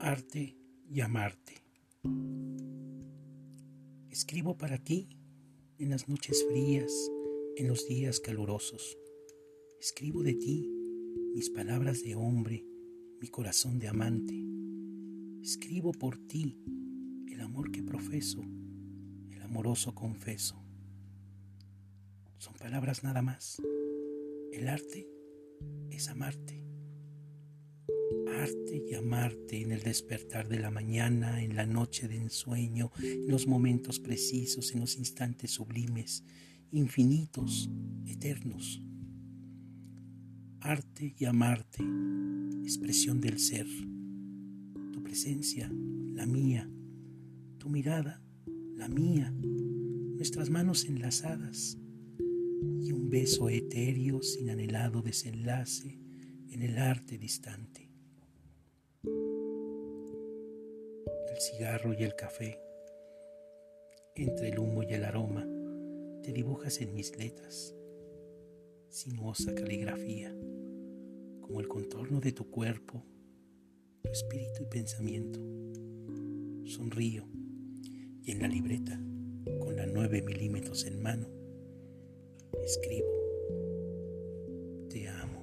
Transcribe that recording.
arte y amarte. Escribo para ti en las noches frías, en los días calurosos. Escribo de ti mis palabras de hombre, mi corazón de amante. Escribo por ti el amor que profeso, el amoroso confeso. Son palabras nada más. El arte es amarte arte y amarte en el despertar de la mañana, en la noche de ensueño, en los momentos precisos, en los instantes sublimes, infinitos, eternos. Arte y amarte, expresión del ser, tu presencia, la mía, tu mirada, la mía, nuestras manos enlazadas y un beso etéreo sin anhelado desenlace en el arte distante. Cigarro y el café, entre el humo y el aroma, te dibujas en mis letras, sinuosa caligrafía, como el contorno de tu cuerpo, tu espíritu y pensamiento. Sonrío y en la libreta, con la nueve milímetros en mano, escribo, te amo.